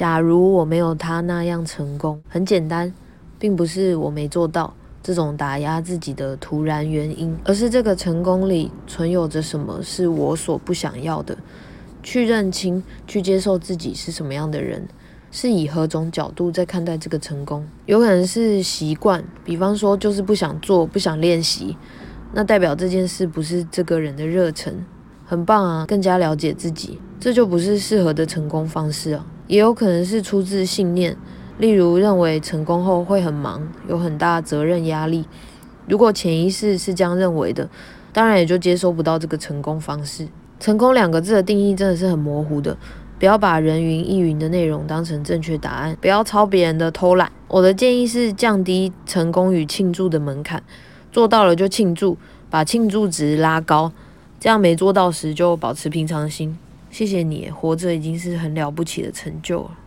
假如我没有他那样成功，很简单，并不是我没做到这种打压自己的突然原因，而是这个成功里存有着什么是我所不想要的。去认清，去接受自己是什么样的人，是以何种角度在看待这个成功？有可能是习惯，比方说就是不想做，不想练习，那代表这件事不是这个人的热忱。很棒啊，更加了解自己，这就不是适合的成功方式啊。也有可能是出自信念，例如认为成功后会很忙，有很大责任压力。如果潜意识是这样认为的，当然也就接收不到这个成功方式。成功两个字的定义真的是很模糊的，不要把人云亦云的内容当成正确答案，不要抄别人的偷懒。我的建议是降低成功与庆祝的门槛，做到了就庆祝，把庆祝值拉高。这样没做到时就保持平常心。谢谢你，活着已经是很了不起的成就了。